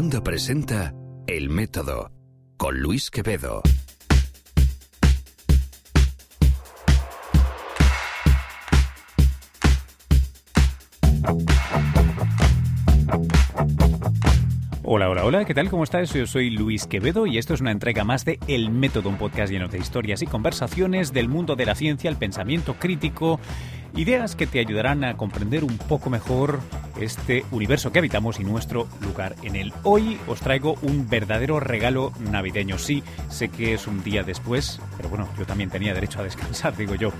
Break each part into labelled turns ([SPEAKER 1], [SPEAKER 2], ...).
[SPEAKER 1] Wanda presenta El Método con Luis Quevedo.
[SPEAKER 2] Hola, hola, hola, ¿qué tal? ¿Cómo estás? Yo soy Luis Quevedo y esto es una entrega más de El Método, un podcast lleno de historias y conversaciones del mundo de la ciencia, el pensamiento crítico, ideas que te ayudarán a comprender un poco mejor este universo que habitamos y nuestro lugar en él. Hoy os traigo un verdadero regalo navideño. Sí, sé que es un día después, pero bueno, yo también tenía derecho a descansar, digo yo.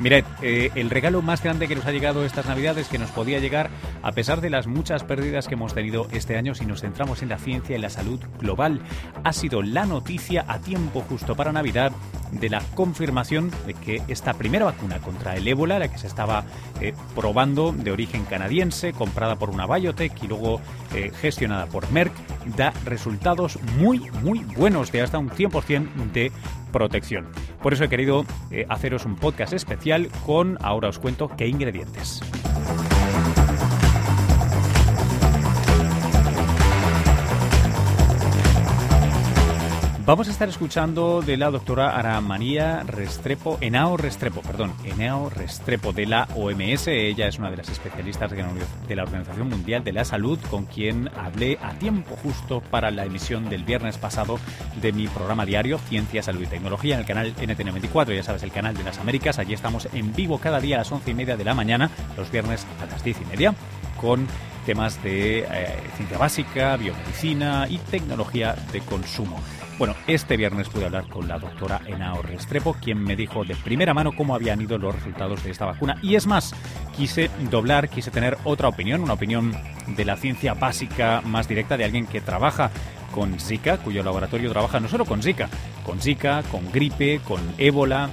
[SPEAKER 2] Mirad, eh, el regalo más grande que nos ha llegado estas Navidades, que nos podía llegar a pesar de las muchas pérdidas que hemos tenido este año si nos centramos en la ciencia y la salud global, ha sido la noticia a tiempo justo para Navidad de la confirmación de que esta primera vacuna contra el ébola, la que se estaba eh, probando de origen canadiense, comprada por una biotech y luego eh, gestionada por Merck, da resultados muy, muy buenos, de hasta un 100% de protección. Por eso he querido eh, haceros un podcast especial con, ahora os cuento, qué ingredientes. Vamos a estar escuchando de la doctora Ara María Restrepo, Enao Restrepo, perdón, Enao Restrepo de la OMS. Ella es una de las especialistas de la Organización Mundial de la Salud con quien hablé a tiempo justo para la emisión del viernes pasado de mi programa diario Ciencia, Salud y Tecnología en el canal NTN24, ya sabes, el canal de las Américas. Allí estamos en vivo cada día a las once y media de la mañana, los viernes a las diez y media, con temas de eh, ciencia básica, biomedicina y tecnología de consumo. Bueno, este viernes pude hablar con la doctora Enao Restrepo, quien me dijo de primera mano cómo habían ido los resultados de esta vacuna. Y es más, quise doblar, quise tener otra opinión, una opinión de la ciencia básica más directa de alguien que trabaja con Zika, cuyo laboratorio trabaja no solo con Zika, con Zika, con gripe, con ébola,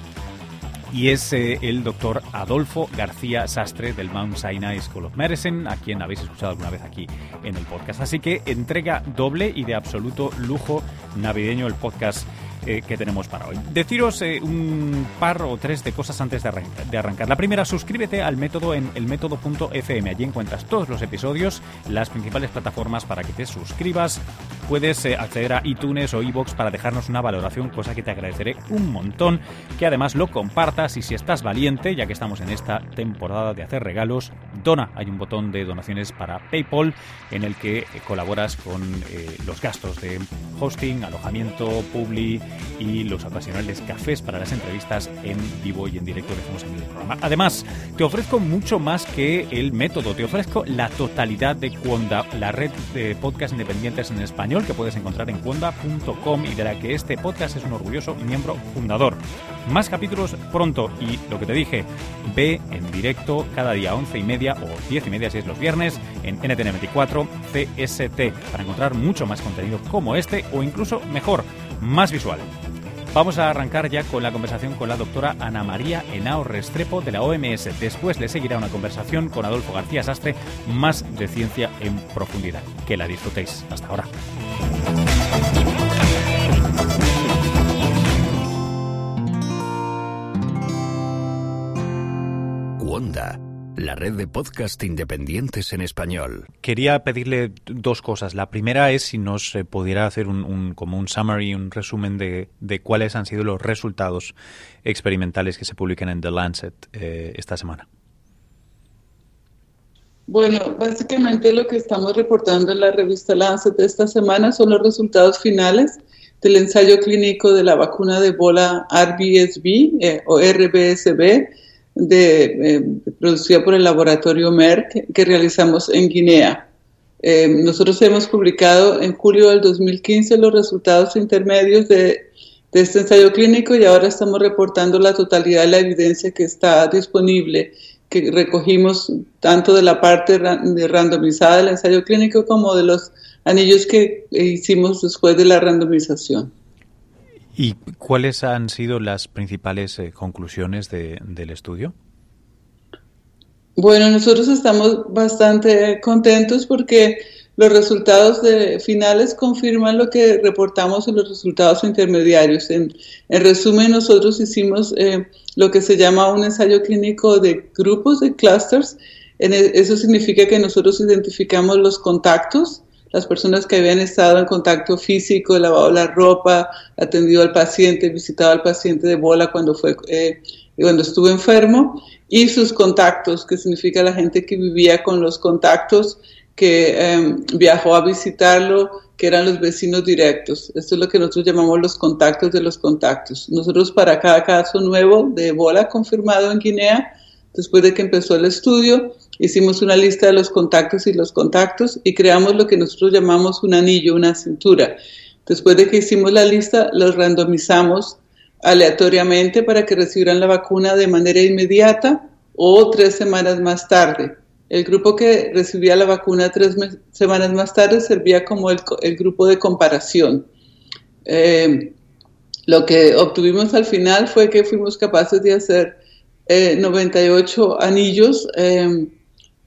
[SPEAKER 2] y es eh, el doctor Adolfo García Sastre del Mount Sinai School of Medicine, a quien habéis escuchado alguna vez aquí en el podcast. Así que entrega doble y de absoluto lujo navideño el podcast eh, que tenemos para hoy. Deciros eh, un par o tres de cosas antes de, arrancar. La primera, suscríbete al método en elmétodo.fm. Allí encuentras todos los episodios, las principales plataformas para que te suscribas. Puedes eh, acceder a iTunes o iBox para dejarnos una valoración, cosa que te agradeceré un montón. Que además lo compartas y si estás valiente, ya que estamos en esta temporada de hacer regalos, dona. Hay un botón de donaciones para PayPal en el que colaboras con los gastos de hosting, alojamiento, publi, y los ocasionales cafés para las entrevistas en vivo y en directo que hacemos en el programa. Además, te ofrezco mucho más que el método, te ofrezco la totalidad de Cuonda, la red de podcast independientes en español que puedes encontrar en cuonda.com y de la que este podcast es un orgulloso miembro fundador. Más capítulos pronto y lo que te dije, ve en directo cada día 11 y media o 10 y media si es los viernes en NTN24 CST para encontrar mucho más contenido como este o incluso mejor más visual. Vamos a arrancar ya con la conversación con la doctora Ana María Henao Restrepo de la OMS. Después le seguirá una conversación con Adolfo García Sastre, más de ciencia en profundidad. Que la disfrutéis. Hasta ahora.
[SPEAKER 1] Wanda la red de podcast independientes en español.
[SPEAKER 2] Quería pedirle dos cosas. La primera es si nos eh, pudiera hacer un, como un summary, un resumen de, cuáles han sido los resultados experimentales que se publican en The Lancet eh, esta semana.
[SPEAKER 3] Bueno, básicamente lo que estamos reportando en la revista Lancet esta semana son los resultados finales del ensayo clínico de la vacuna de Ebola RBSB eh, o RBSB de, eh, producida por el laboratorio Merck que realizamos en Guinea. Eh, nosotros hemos publicado en julio del 2015 los resultados intermedios de, este ensayo clínico y ahora estamos reportando la totalidad de la evidencia que está disponible, que recogimos tanto de la parte de randomizada del ensayo clínico como de los anillos que hicimos después de la randomización.
[SPEAKER 2] ¿Y cuáles han sido las principales eh, conclusiones del estudio?
[SPEAKER 3] Bueno, nosotros estamos bastante contentos porque los resultados finales confirman lo que reportamos en los resultados intermediarios. En, resumen, nosotros hicimos eh, lo que se llama un ensayo clínico de grupos, de clusters. E, eso significa que nosotros identificamos los contactos las personas que habían estado en contacto físico, lavado la ropa, atendido al paciente, visitado al paciente de bola cuando fue eh, cuando estuvo enfermo y sus contactos, que significa la gente que vivía con los contactos, que em, viajó a visitarlo, que eran los vecinos directos. Esto es lo que nosotros llamamos los contactos de los contactos. Nosotros para cada caso nuevo de Ebola confirmado en Guinea, después de que empezó el estudio, hicimos una lista de los contactos y los contactos y creamos lo que nosotros llamamos un anillo, una cintura. Después de que hicimos la lista, los randomizamos aleatoriamente para que recibieran la vacuna de manera inmediata o tres semanas más tarde. El grupo que recibía la vacuna tres semanas más tarde servía como el, grupo de comparación. Eh, lo que obtuvimos al final fue que fuimos capaces de hacer 98 eh, anillos eh,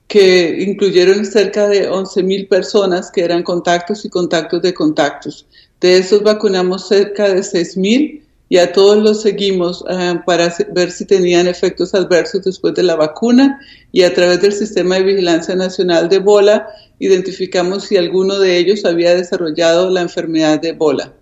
[SPEAKER 3] que incluyeron cerca de 11.000 personas que eran contactos y contactos de contactos. De esos vacunamos cerca de 6.000 y a todos los seguimos eh, para ver si tenían efectos adversos después de la vacuna y a través del sistema de vigilancia nacional de Ebola identificamos si alguno de ellos había desarrollado la enfermedad de Ebola.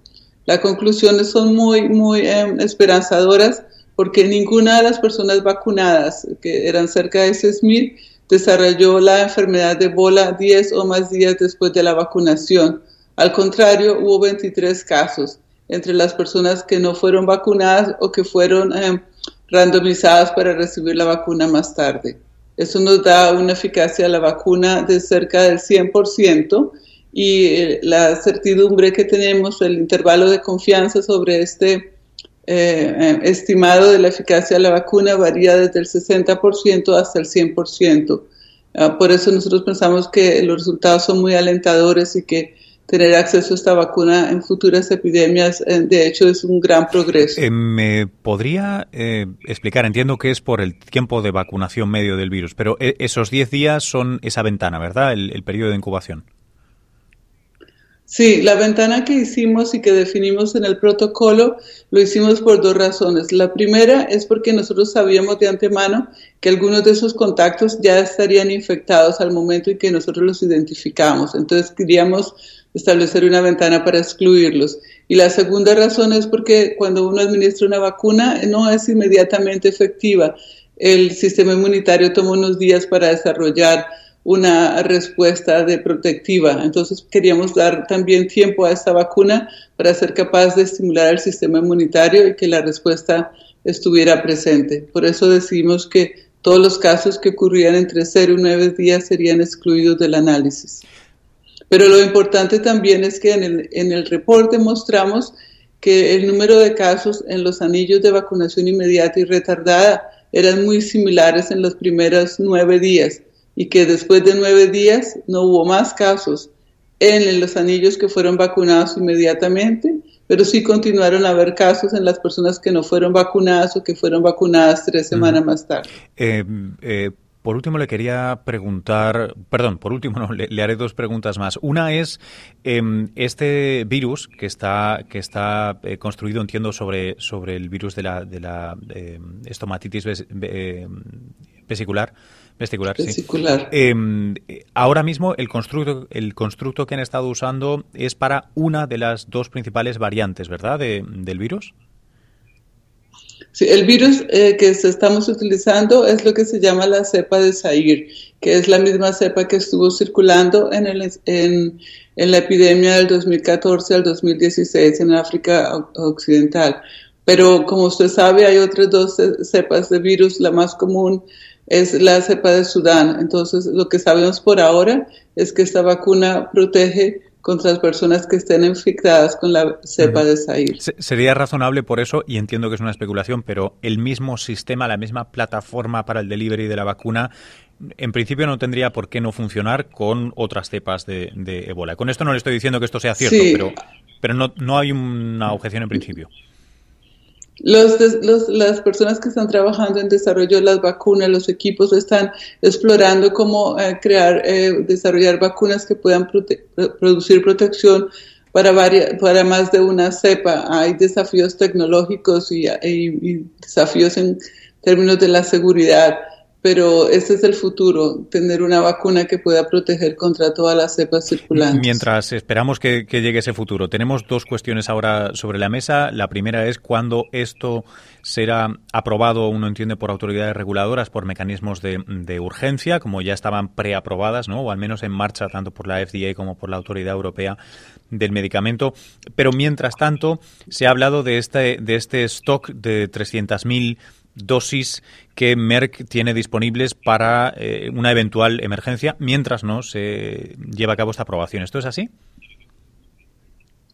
[SPEAKER 3] Las conclusiones son muy, muy eh, esperanzadoras porque ninguna de las personas vacunadas, que eran cerca de 6.000, desarrolló la enfermedad de Ebola 10 o más días después de la vacunación. Al contrario, hubo 23 casos entre las personas que no fueron vacunadas o que fueron eh, randomizadas para recibir la vacuna más tarde. Eso nos da una eficacia a la vacuna de cerca del 100% y eh, la certidumbre que tenemos, el intervalo de confianza sobre este eh, estimado de la eficacia de la vacuna varía desde el 60% hasta el 100%. Ah, por eso nosotros pensamos que los resultados son muy alentadores y que tener acceso a esta vacuna en futuras epidemias, eh, de hecho, es un gran progreso.
[SPEAKER 2] Eh, ¿Me podría eh, explicar? Entiendo que es por el tiempo de vacunación medio del virus, pero esos 10 días son esa ventana, ¿verdad? El, periodo de incubación.
[SPEAKER 3] Sí, la ventana que hicimos y que definimos en el protocolo lo hicimos por dos razones. La primera es porque nosotros sabíamos de antemano que algunos de esos contactos ya estarían infectados al momento en que nosotros los identificamos. Entonces queríamos establecer una ventana para excluirlos. Y la segunda razón es porque cuando uno administra una vacuna no es inmediatamente efectiva. El sistema inmunitario toma unos días para desarrollar una respuesta de protectiva. Entonces queríamos dar también tiempo a esta vacuna para ser capaz de estimular el sistema inmunitario y que la respuesta estuviera presente. Por eso decidimos que todos los casos que ocurrían entre 0 y 9 días serían excluidos del análisis. Pero lo importante también es que en el, en el reporte mostramos que el número de casos en los anillos de vacunación inmediata y retardada eran muy similares en los primeros nueve días y que después de nueve días no hubo más casos en los anillos que fueron vacunados inmediatamente, pero sí continuaron a haber casos en las personas que no fueron vacunadas o que fueron vacunadas tres semanas más tarde.
[SPEAKER 2] Eh, eh, por último, le quería preguntar, perdón, por último, no, le, haré dos preguntas más. Una es em, este virus que está que está eh, construido, entiendo, sobre sobre el virus de la de la em, estomatitis em, vesicular. Vesicular,
[SPEAKER 3] vesicular.
[SPEAKER 2] ahora mismo el constructo el constructo que han estado usando es para una de las dos principales variantes, ¿verdad? del virus.
[SPEAKER 3] Sí, el virus eh, que estamos utilizando es lo que se llama la cepa de Zaire, que es la misma cepa que estuvo circulando en, el, en, en la epidemia del 2014 al 2016 en África Occidental. Pero como usted sabe, hay otras dos cepas de virus. La más común es la cepa de Sudán. Entonces, lo que sabemos por ahora es que esta vacuna protege contra las personas que estén infectadas con la cepa de Zaire.
[SPEAKER 2] Sería razonable por eso, y entiendo que es una especulación, pero el mismo sistema, la misma plataforma para el delivery de la vacuna, en principio no tendría por qué no funcionar con otras cepas de, de ébola. Con esto no le estoy diciendo que esto sea cierto, pero, pero no, no hay una objeción en principio.
[SPEAKER 3] Los, los, las personas que están trabajando en desarrollo de las vacunas, los equipos están explorando cómo eh, crear, eh, desarrollar vacunas que puedan producir protección para, para más de una cepa. Hay desafíos tecnológicos y, desafíos en términos de la seguridad, pero ese es el futuro, tener una vacuna que pueda proteger contra todas las cepas circulantes.
[SPEAKER 2] Mientras esperamos que, llegue ese futuro, tenemos dos cuestiones ahora sobre la mesa. La primera es cuándo esto será aprobado, uno entiende, por autoridades reguladoras, por mecanismos de, urgencia, como ya estaban preaprobadas, ¿no? o al menos en marcha tanto por la FDA como por la Autoridad Europea del Medicamento. Pero mientras tanto, se ha hablado de este, de este stock de 300.000 dosis que Merck tiene disponibles para eh, una eventual emergencia mientras no se lleva a cabo esta aprobación. ¿Esto es así?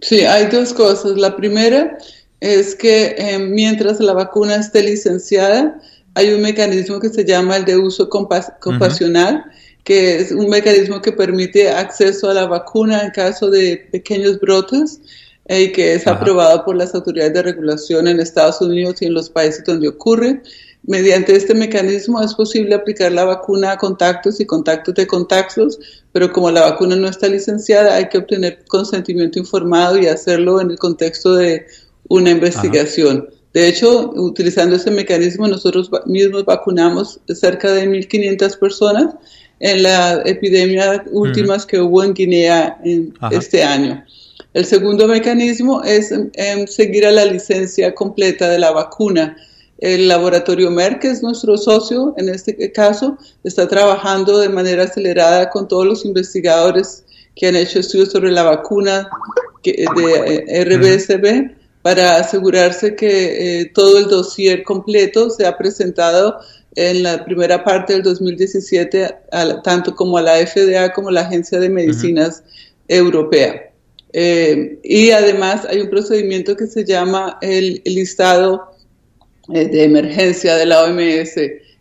[SPEAKER 3] Sí, hay dos cosas. La primera es que eh, mientras la vacuna esté licenciada, hay un mecanismo que se llama el de uso compasional, que es un mecanismo que permite acceso a la vacuna en caso de pequeños brotes y que es aprobado por las autoridades de regulación en Estados Unidos y en los países donde ocurre. Mediante este mecanismo es posible aplicar la vacuna a contactos y contactos de contactos, pero como la vacuna no está licenciada, hay que obtener consentimiento informado y hacerlo en el contexto de una investigación. De hecho, utilizando ese mecanismo, nosotros mismos vacunamos cerca de 1.500 personas en la epidemia últimas que hubo en Guinea en este año. El segundo mecanismo es em, seguir a la licencia completa de la vacuna. El laboratorio Merck, que es nuestro socio en este caso, está trabajando de manera acelerada con todos los investigadores que han hecho estudios sobre la vacuna de eh, RBSB para asegurarse que eh, todo el dossier completo sea presentado en la primera parte del 2017, tanto como a la FDA como a la Agencia de Medicinas Europea. Eh, y además hay un procedimiento que se llama el, listado eh, de emergencia de la OMS,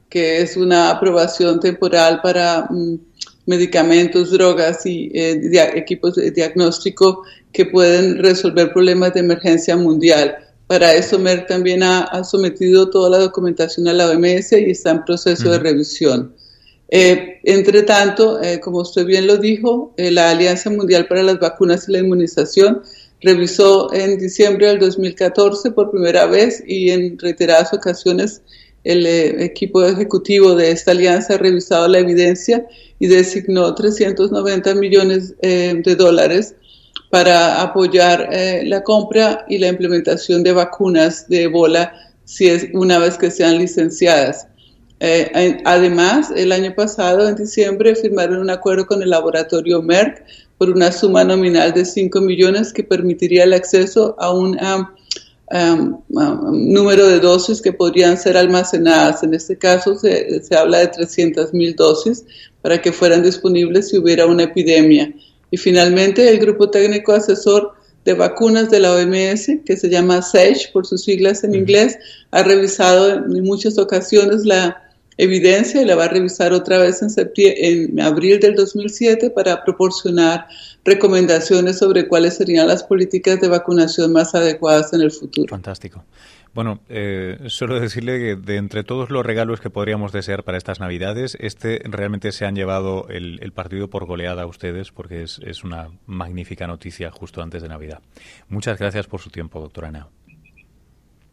[SPEAKER 3] que es una aprobación temporal para mm, medicamentos, drogas y eh, equipos de diagnóstico que pueden resolver problemas de emergencia mundial. Para eso Merck también ha, sometido toda la documentación a la OMS y está en proceso de revisión. Eh, entre tanto, eh, como usted bien lo dijo, eh, la Alianza Mundial para las Vacunas y la Inmunización revisó en diciembre del 2014 por primera vez y en reiteradas ocasiones el equipo ejecutivo de esta alianza ha revisado la evidencia y designó 390 millones de dólares para apoyar la compra y la implementación de vacunas de Ebola si es una vez que sean licenciadas. Eh, además, el año pasado, en diciembre, firmaron un acuerdo con el laboratorio Merck por una suma nominal de 5 millones que permitiría el acceso a un número de dosis que podrían ser almacenadas. En este caso, se, se habla de 300 mil dosis para que fueran disponibles si hubiera una epidemia. Y finalmente, el Grupo Técnico Asesor de Vacunas de la OMS, que se llama SAGE por sus siglas en inglés, ha revisado en muchas ocasiones la evidencia y la va a revisar otra vez en, en abril del 2007 para proporcionar recomendaciones sobre cuáles serían las políticas de vacunación más adecuadas en el futuro.
[SPEAKER 2] Fantástico. Bueno, eh, solo decirle que de entre todos los regalos que podríamos desear para estas Navidades, este realmente se han llevado el, partido por goleada a ustedes porque es, es, una magnífica noticia justo antes de Navidad. Muchas gracias por su tiempo, doctora Ana.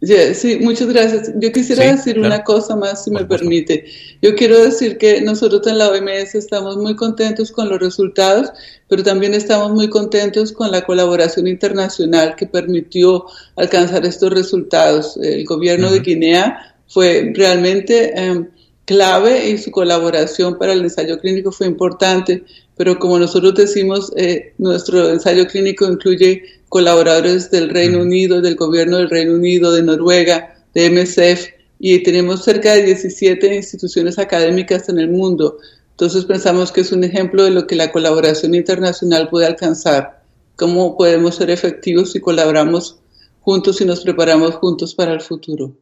[SPEAKER 3] Sí, muchas gracias. Yo quisiera decir una cosa más, si me permite. Yo quiero decir que nosotros en la OMS estamos muy contentos con los resultados, pero también estamos muy contentos con la colaboración internacional que permitió alcanzar estos resultados. El gobierno de Guinea fue realmente em, clave y su colaboración para el ensayo clínico fue importante, pero como nosotros decimos, eh, nuestro ensayo clínico incluye colaboradores del Reino Unido, del gobierno del Reino Unido, de Noruega, de MSF, y tenemos cerca de 17 instituciones académicas en el mundo. Entonces pensamos que es un ejemplo de lo que la colaboración internacional puede alcanzar, cómo podemos ser efectivos si colaboramos juntos y nos preparamos juntos para el futuro.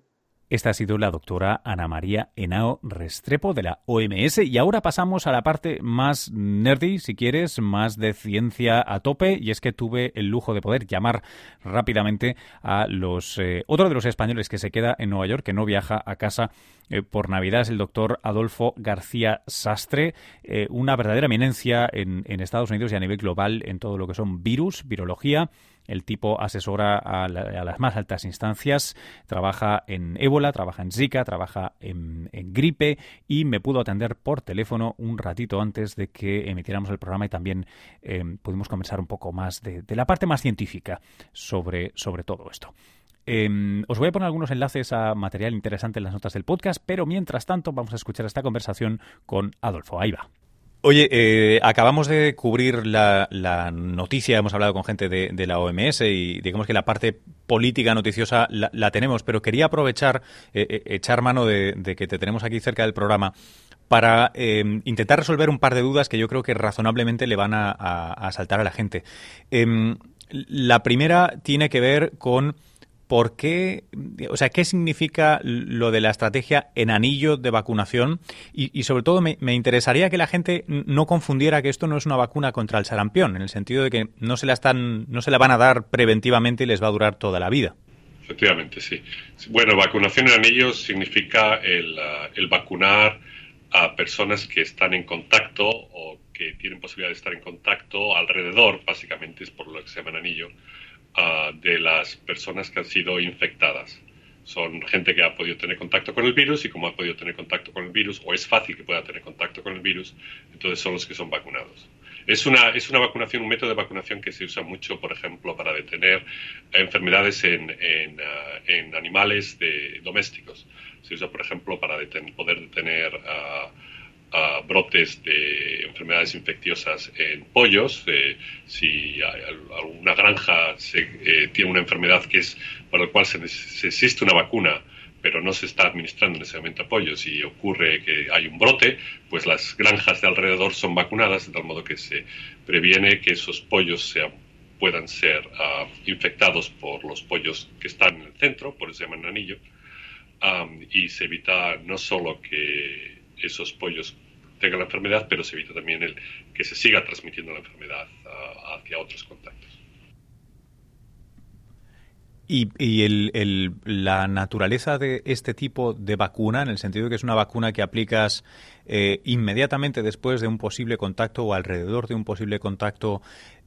[SPEAKER 2] Esta ha sido la doctora Ana María Henao Restrepo de la OMS y ahora pasamos a la parte más nerdy, si quieres, más de ciencia a tope. Y es que tuve el lujo de poder llamar rápidamente a los eh, otro de los españoles que se queda en Nueva York, que no viaja a casa eh, por Navidad, es el doctor Adolfo García Sastre, eh, una verdadera eminencia en, en Estados Unidos y a nivel global en todo lo que son virus, virología El tipo asesora a, las más altas instancias, trabaja en ébola, trabaja en Zika, trabaja en, gripe y me pudo atender por teléfono un ratito antes de que emitiéramos el programa y también eh, pudimos conversar un poco más de, la parte más científica sobre, sobre todo esto. Em, os voy a poner algunos enlaces a material interesante en las notas del podcast, pero mientras tanto vamos a escuchar esta conversación con Adolfo. Ahí va. Oye, eh, acabamos de cubrir la, noticia, hemos hablado con gente de, la OMS y digamos que la parte política noticiosa la, tenemos, pero quería aprovechar, eh, eh, echar mano de, que te tenemos aquí cerca del programa para em, intentar resolver un par de dudas que yo creo que razonablemente le van a, a saltar a la gente. Em, la primera tiene que ver con ¿por qué, o sea, qué significa lo de la estrategia en anillo de vacunación? Y, sobre todo me, interesaría que la gente no confundiera que esto no es una vacuna contra el sarampión, en el sentido de que no se la están, no se la van a dar preventivamente y les va a durar toda la vida.
[SPEAKER 4] Efectivamente, sí. Bueno, vacunación en anillo significa el, uh, el vacunar a personas que están en contacto o que tienen posibilidad de estar en contacto alrededor, básicamente es por lo que se llama en anillo, de las personas que han sido infectadas. Son gente que ha podido tener contacto con el virus y como ha podido tener contacto con el virus, o es fácil que pueda tener contacto con el virus, entonces son los que son vacunados. Es una, es una vacunación, un método de vacunación que se usa mucho, por ejemplo, para detener enfermedades en, en, ah, en animales de, domésticos. Se usa, por ejemplo, para poder detener uh, brotes de enfermedades infecciosas en pollos. Eh, si alguna granja eh, tiene una enfermedad que es para la cual se, existe una vacuna, pero no se está administrando a pollos y ocurre que hay un brote, pues las granjas de alrededor son vacunadas de tal modo que se previene que esos pollos puedan ser ah, infectados por los pollos que están en el centro, por eso se llaman anillo, y se evita no solo que esos pollos tengan la enfermedad, pero se evita también el que se siga transmitiendo la enfermedad ah, hacia otros contactos.
[SPEAKER 2] Y, la naturaleza de este tipo de vacuna, en el sentido de que es una vacuna que aplicas eh, inmediatamente después de un posible contacto o alrededor de un posible contacto,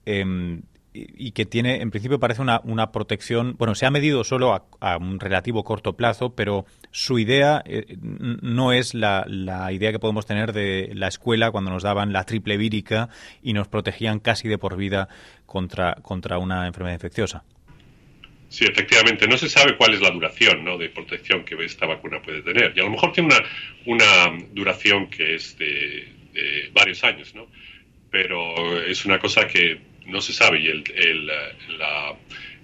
[SPEAKER 2] em, y que tiene, en principio parece una, una protección, bueno, se ha medido solo a, un relativo corto plazo, pero su idea eh, no es la, la, idea que podemos tener de la escuela cuando nos daban la triple vírica y nos protegían casi de por vida contra, contra una enfermedad infecciosa.
[SPEAKER 4] Sí, efectivamente. No se sabe cuál es la duración ¿no? de protección que esta vacuna puede tener. Y a lo mejor tiene una, una duración que es de, de varios años, ¿no? Pero es una cosa que no se sabe y el, el,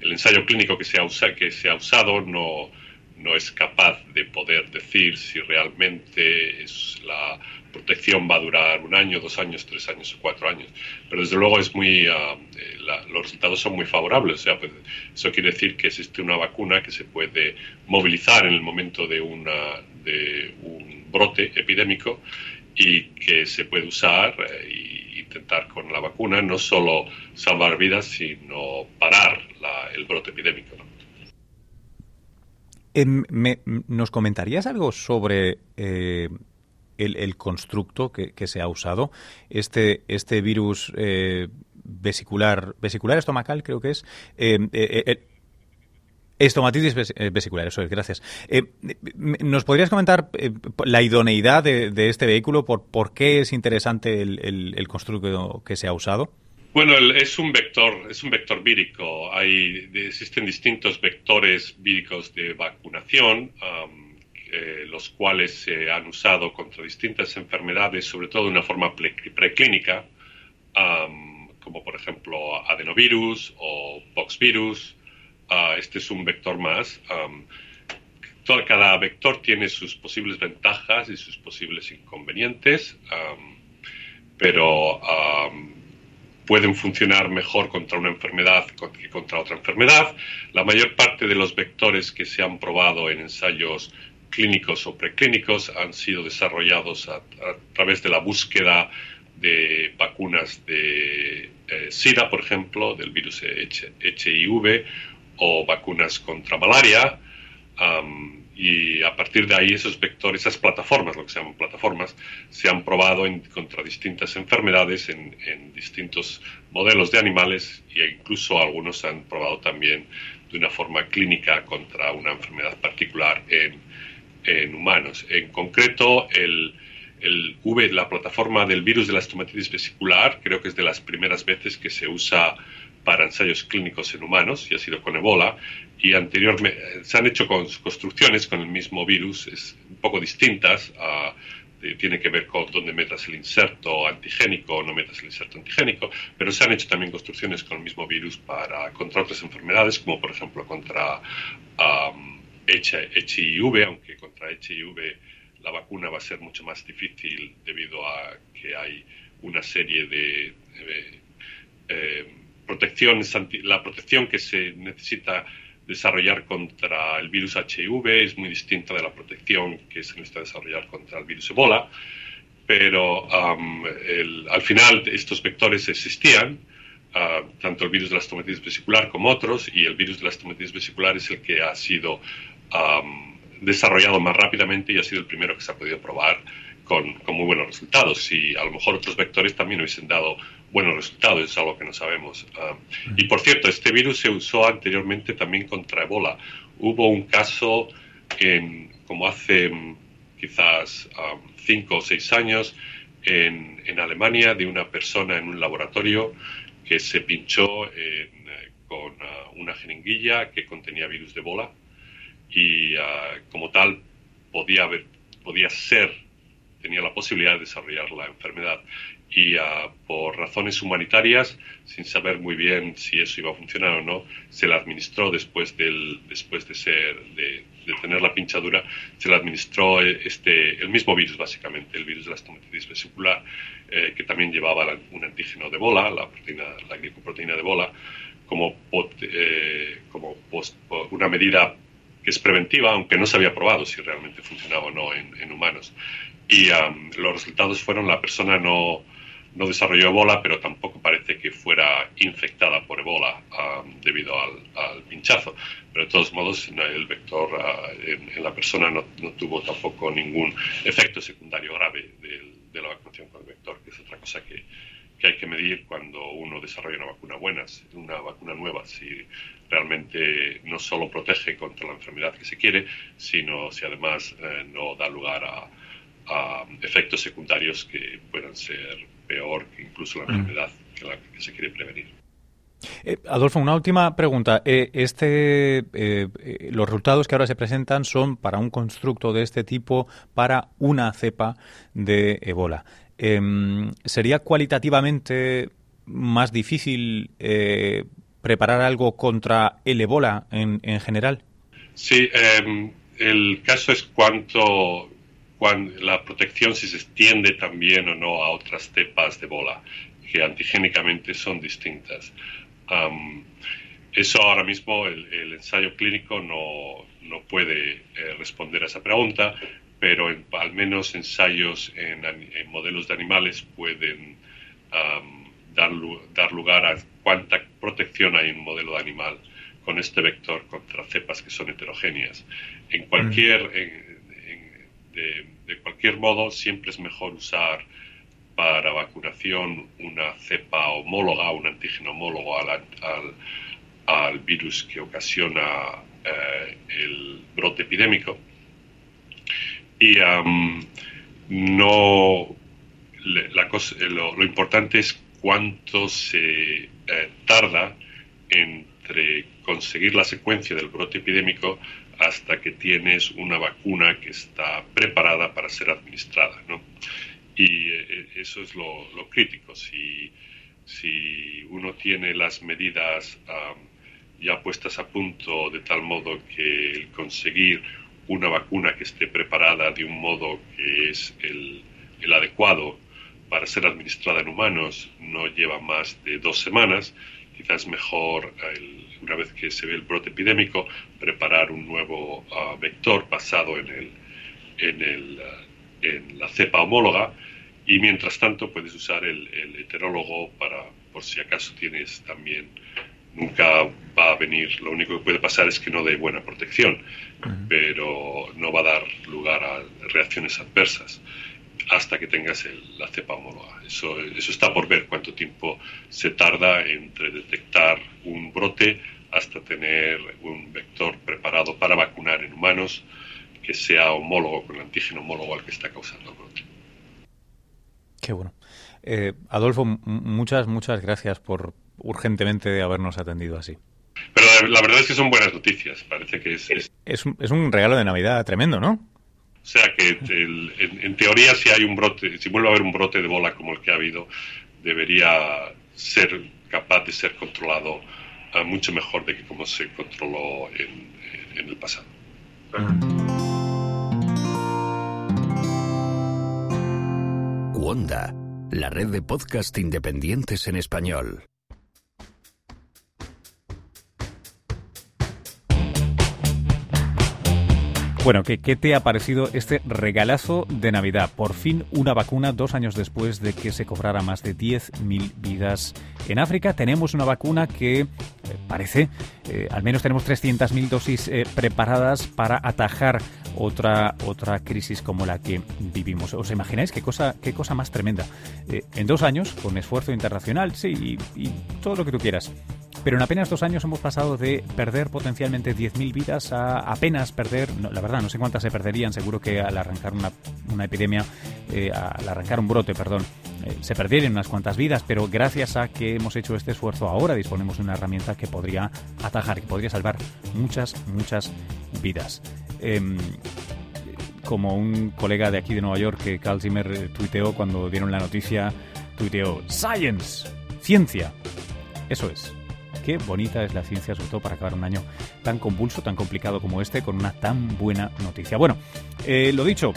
[SPEAKER 4] el ensayo clínico que se ha, usa, que se ha usado no, no es capaz de poder decir si realmente es la protección va a durar un año, dos años, tres años o cuatro años. Pero desde luego es muy, ah, eh, los resultados son muy favorables. O sea, pues, eso quiere decir que existe una vacuna que se puede movilizar en el momento de, una, de un brote epidémico y que se puede usar e intentar con la vacuna no solo salvar vidas, sino parar el brote epidémico.
[SPEAKER 2] Em, ¿Nos comentarías algo sobre eh, el, constructo que, se ha usado? Este, este virus eh, vesicular, vesicular estomacal creo que es. Eh, Estomatitis eh, vesicular, eso es, gracias. Eh, ¿Nos podrías comentar eh, la idoneidad de, este vehículo? Por, ¿Por qué es interesante el, constructo que se ha usado?
[SPEAKER 4] Bueno, es un vector, es un vector vírico. Hay, existen distintos vectores víricos de vacunación, los cuales se han usado contra distintas enfermedades, sobre todo de una forma preclínica, como por ejemplo adenovirus o poxvirus este es un vector más. cada vector tiene sus posibles ventajas y sus posibles inconvenientes, pero pueden funcionar mejor contra una enfermedad que contra otra enfermedad. La mayor parte de los vectores que se han probado en ensayos clínicos o preclínicos han sido desarrollados a, través de la búsqueda de vacunas de eh, SIDA, por ejemplo, del virus HIV o vacunas contra malaria. y a partir de ahí esos vectores, esas plataformas, lo que se llaman plataformas, se han probado contra distintas enfermedades en, distintos modelos de animales e incluso algunos se han probado también de una forma clínica contra una enfermedad particular en, en humanos. En concreto, el, el V, la plataforma del virus de la estomatitis vesicular, creo que es de las primeras veces que se usa para ensayos clínicos en humanos y ha sido con Ebola. Y anteriormente se han hecho construcciones con el mismo virus, es un poco distintas. tiene que ver con dónde metas el inserto antigénico o no metas el inserto antigénico, pero se han hecho también construcciones con el mismo virus para contra otras enfermedades, como por ejemplo contra HIV, aunque contra HIV la vacuna va a ser mucho más difícil debido a que hay una serie de, eh, protecciones, la protección que se necesita desarrollar contra el virus HIV es muy distinta de la protección que se necesita desarrollar contra el virus Ebola, pero al final estos vectores existían, ah, tanto el virus de la estomatitis vesicular como otros, y el virus de la estomatitis vesicular es el que ha sido desarrollado más rápidamente y ha sido el primero que se ha podido probar con, muy buenos resultados. Y a lo mejor otros vectores también hubiesen dado buenos resultados, es algo que no sabemos. Ah, y por cierto, este virus se usó anteriormente también contra Ebola. Hubo un caso en, como hace mm, quizás ah, cinco o seis años en, en, Alemania de una persona en un laboratorio que se pinchó eh, con ah, una jeringuilla que contenía virus de Ebola y ah, como tal podía, haber, podía ser, posibilidad de desarrollar la enfermedad. Y ah, por razones humanitarias, sin saber muy bien si eso iba a funcionar o no, se la administró después, del, después de, ser, de, tener la pinchadura, se le administró este, el mismo virus, básicamente, el virus de la estomatitis vesicular, eh, que también llevaba un antígeno de bola, la, proteína, la glicoproteína de bola, como, eh, como una medida que es preventiva, aunque no se había probado si realmente funcionaba o no en, humanos. Y los resultados fueron la persona no, no desarrolló ebola, pero tampoco parece que fuera infectada por ebola debido al, pinchazo. Pero de todos modos, el vector ah, en, la persona no, no, tuvo tampoco ningún efecto secundario grave de, de, la vacunación con el vector, que es otra cosa que, que hay que medir cuando uno desarrolla una vacuna buena, una vacuna nueva. Si realmente no solo protege contra la enfermedad que se quiere, sino si además eh, no da lugar a, efectos secundarios que puedan ser peor que incluso la mm. enfermedad que, la, que se quiere prevenir.
[SPEAKER 2] Eh, Adolfo, una última pregunta. Eh, este, los resultados que ahora se presentan son para un constructo de este tipo para una cepa de Ebola. Em, ¿Sería cualitativamente más difícil preparar algo contra el ébola en, en general?
[SPEAKER 4] Sí, em, el caso es cuánto, la protección si se extiende también o no a otras cepas de ébola, que antigénicamente son distintas. eso ahora mismo el, ensayo clínico no, no puede eh, responder a esa pregunta, pero al menos ensayos en, modelos de animales pueden dar, dar lugar a cuánta protección hay en un modelo de animal con este vector contra cepas que son heterogéneas. En cualquier, mm. De, cualquier modo, siempre es mejor usar para vacunación una cepa homóloga, un antígeno homólogo al, al, virus que ocasiona eh, el brote epidémico. Y no, lo, lo importante es cuánto se eh, tarda entre conseguir la secuencia del brote epidémico hasta que tienes una vacuna que está preparada para ser administrada. ¿no? Y eh, eso es lo, crítico. Si, si, uno tiene las medidas ya puestas a punto de tal modo que el conseguir una vacuna que esté preparada de un modo que es el, el adecuado para ser administrada en humanos no lleva más de dos semanas. Quizás mejor, una vez que se ve el brote epidémico, preparar un nuevo ah, vector basado en, el, en, el, ah, en la cepa homóloga y mientras tanto puedes usar el, heterólogo para, por si acaso tienes también nunca va a venir, lo único que puede pasar es que no dé buena protección, pero no va a dar lugar a reacciones adversas hasta que tengas la cepa homóloga. Eso, eso está por ver cuánto tiempo se tarda entre detectar un brote hasta tener un vector preparado para vacunar en humanos que sea homólogo con el antígeno homólogo al que está causando el brote.
[SPEAKER 2] Qué bueno. Eh, Adolfo, muchas, muchas gracias por urgentemente habernos atendido así.
[SPEAKER 4] Pero la verdad es que son buenas noticias. Parece que es.
[SPEAKER 2] Es, es, un regalo de Navidad tremendo, ¿no?
[SPEAKER 4] O sea que en, teoría, si hay un brote, si vuelve a haber un brote de bola como el que ha habido, debería ser capaz de ser controlado ah, mucho mejor de que como se controló en, en el pasado.
[SPEAKER 1] Wanda, la red de podcast independientes en español.
[SPEAKER 2] Bueno, ¿qué, ¿qué, te ha parecido este regalazo de Navidad? Por fin una vacuna dos años después de que se cobrara más de 10.000 vidas en África. Tenemos una vacuna que eh, parece, eh, al menos tenemos 300.000 dosis eh, preparadas para atajar otra, otra crisis como la que vivimos. ¿Os imagináis qué cosa, qué cosa más tremenda? en dos años, con esfuerzo internacional, sí, y, y todo lo que tú quieras. Pero en apenas dos años hemos pasado de perder potencialmente 10.000 vidas a apenas perder, la verdad, no sé cuántas se perderían, seguro que al arrancar una, una epidemia, eh, al arrancar un brote, perdón, eh, se perderían unas cuantas vidas, pero gracias a que hemos hecho este esfuerzo ahora disponemos de una herramienta que podría atajar, que podría salvar muchas, muchas vidas. Em, como un colega de aquí de Nueva York que Carl Zimmer eh, tuiteó cuando dieron la noticia, tuiteó, Science, ciencia. Eso es. Qué bonita es la ciencia, sobre todo para acabar un año tan convulso, tan complicado como este, con una tan buena noticia. Bueno, eh, lo dicho,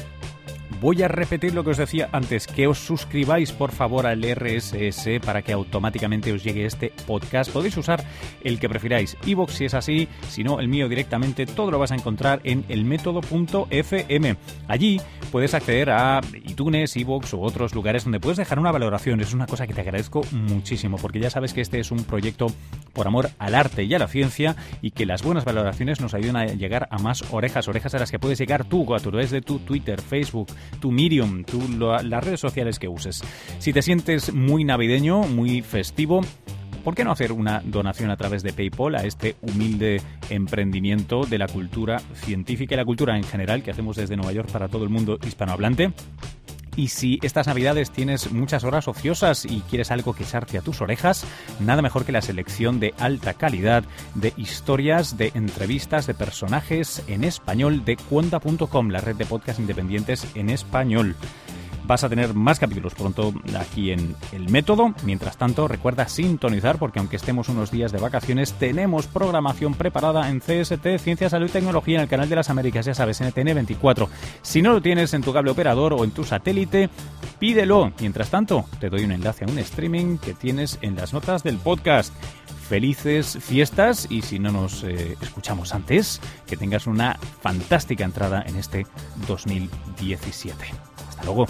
[SPEAKER 2] Voy a repetir lo que os decía antes, que os suscribáis por favor al RSS para que automáticamente os llegue este podcast. Podéis usar el que prefiráis, iVoox si es así, si no el mío directamente, todo lo vas a encontrar en elmétodo.fm. Allí puedes acceder a iTunes, iVoox u otros lugares donde puedes dejar una valoración. Es una cosa que te agradezco muchísimo, porque ya sabes que este es un proyecto por amor al arte y a la ciencia y que las buenas valoraciones nos ayudan a llegar a más orejas, orejas a las que puedes llegar tú a través de tu Twitter, Facebook, tu Medium, las redes sociales que uses. Si te sientes muy navideño, muy festivo, ¿por qué no hacer una donación a través de PayPal a este humilde emprendimiento de la cultura científica y la cultura en general que hacemos desde Nueva York para todo el mundo hispanohablante? Y si estas navidades tienes muchas horas ociosas y quieres algo que echarte a tus orejas, nada mejor que la selección de alta calidad de historias, de entrevistas, de personajes en español de cuenta.com, la red de podcast independientes en español. Vas a tener más capítulos pronto aquí en El Método. Mientras tanto, recuerda sintonizar porque aunque estemos unos días de vacaciones, tenemos programación preparada en CST, Ciencia, Salud y Tecnología en el canal de las Américas, ya sabes, NTN 24. Si no lo tienes en tu cable operador o en tu satélite, pídelo. Mientras tanto, te doy un enlace a un streaming que tienes en las notas del podcast felices fiestas y si no nos eh, escuchamos antes, que tengas una fantástica entrada en este 2017. Hasta luego.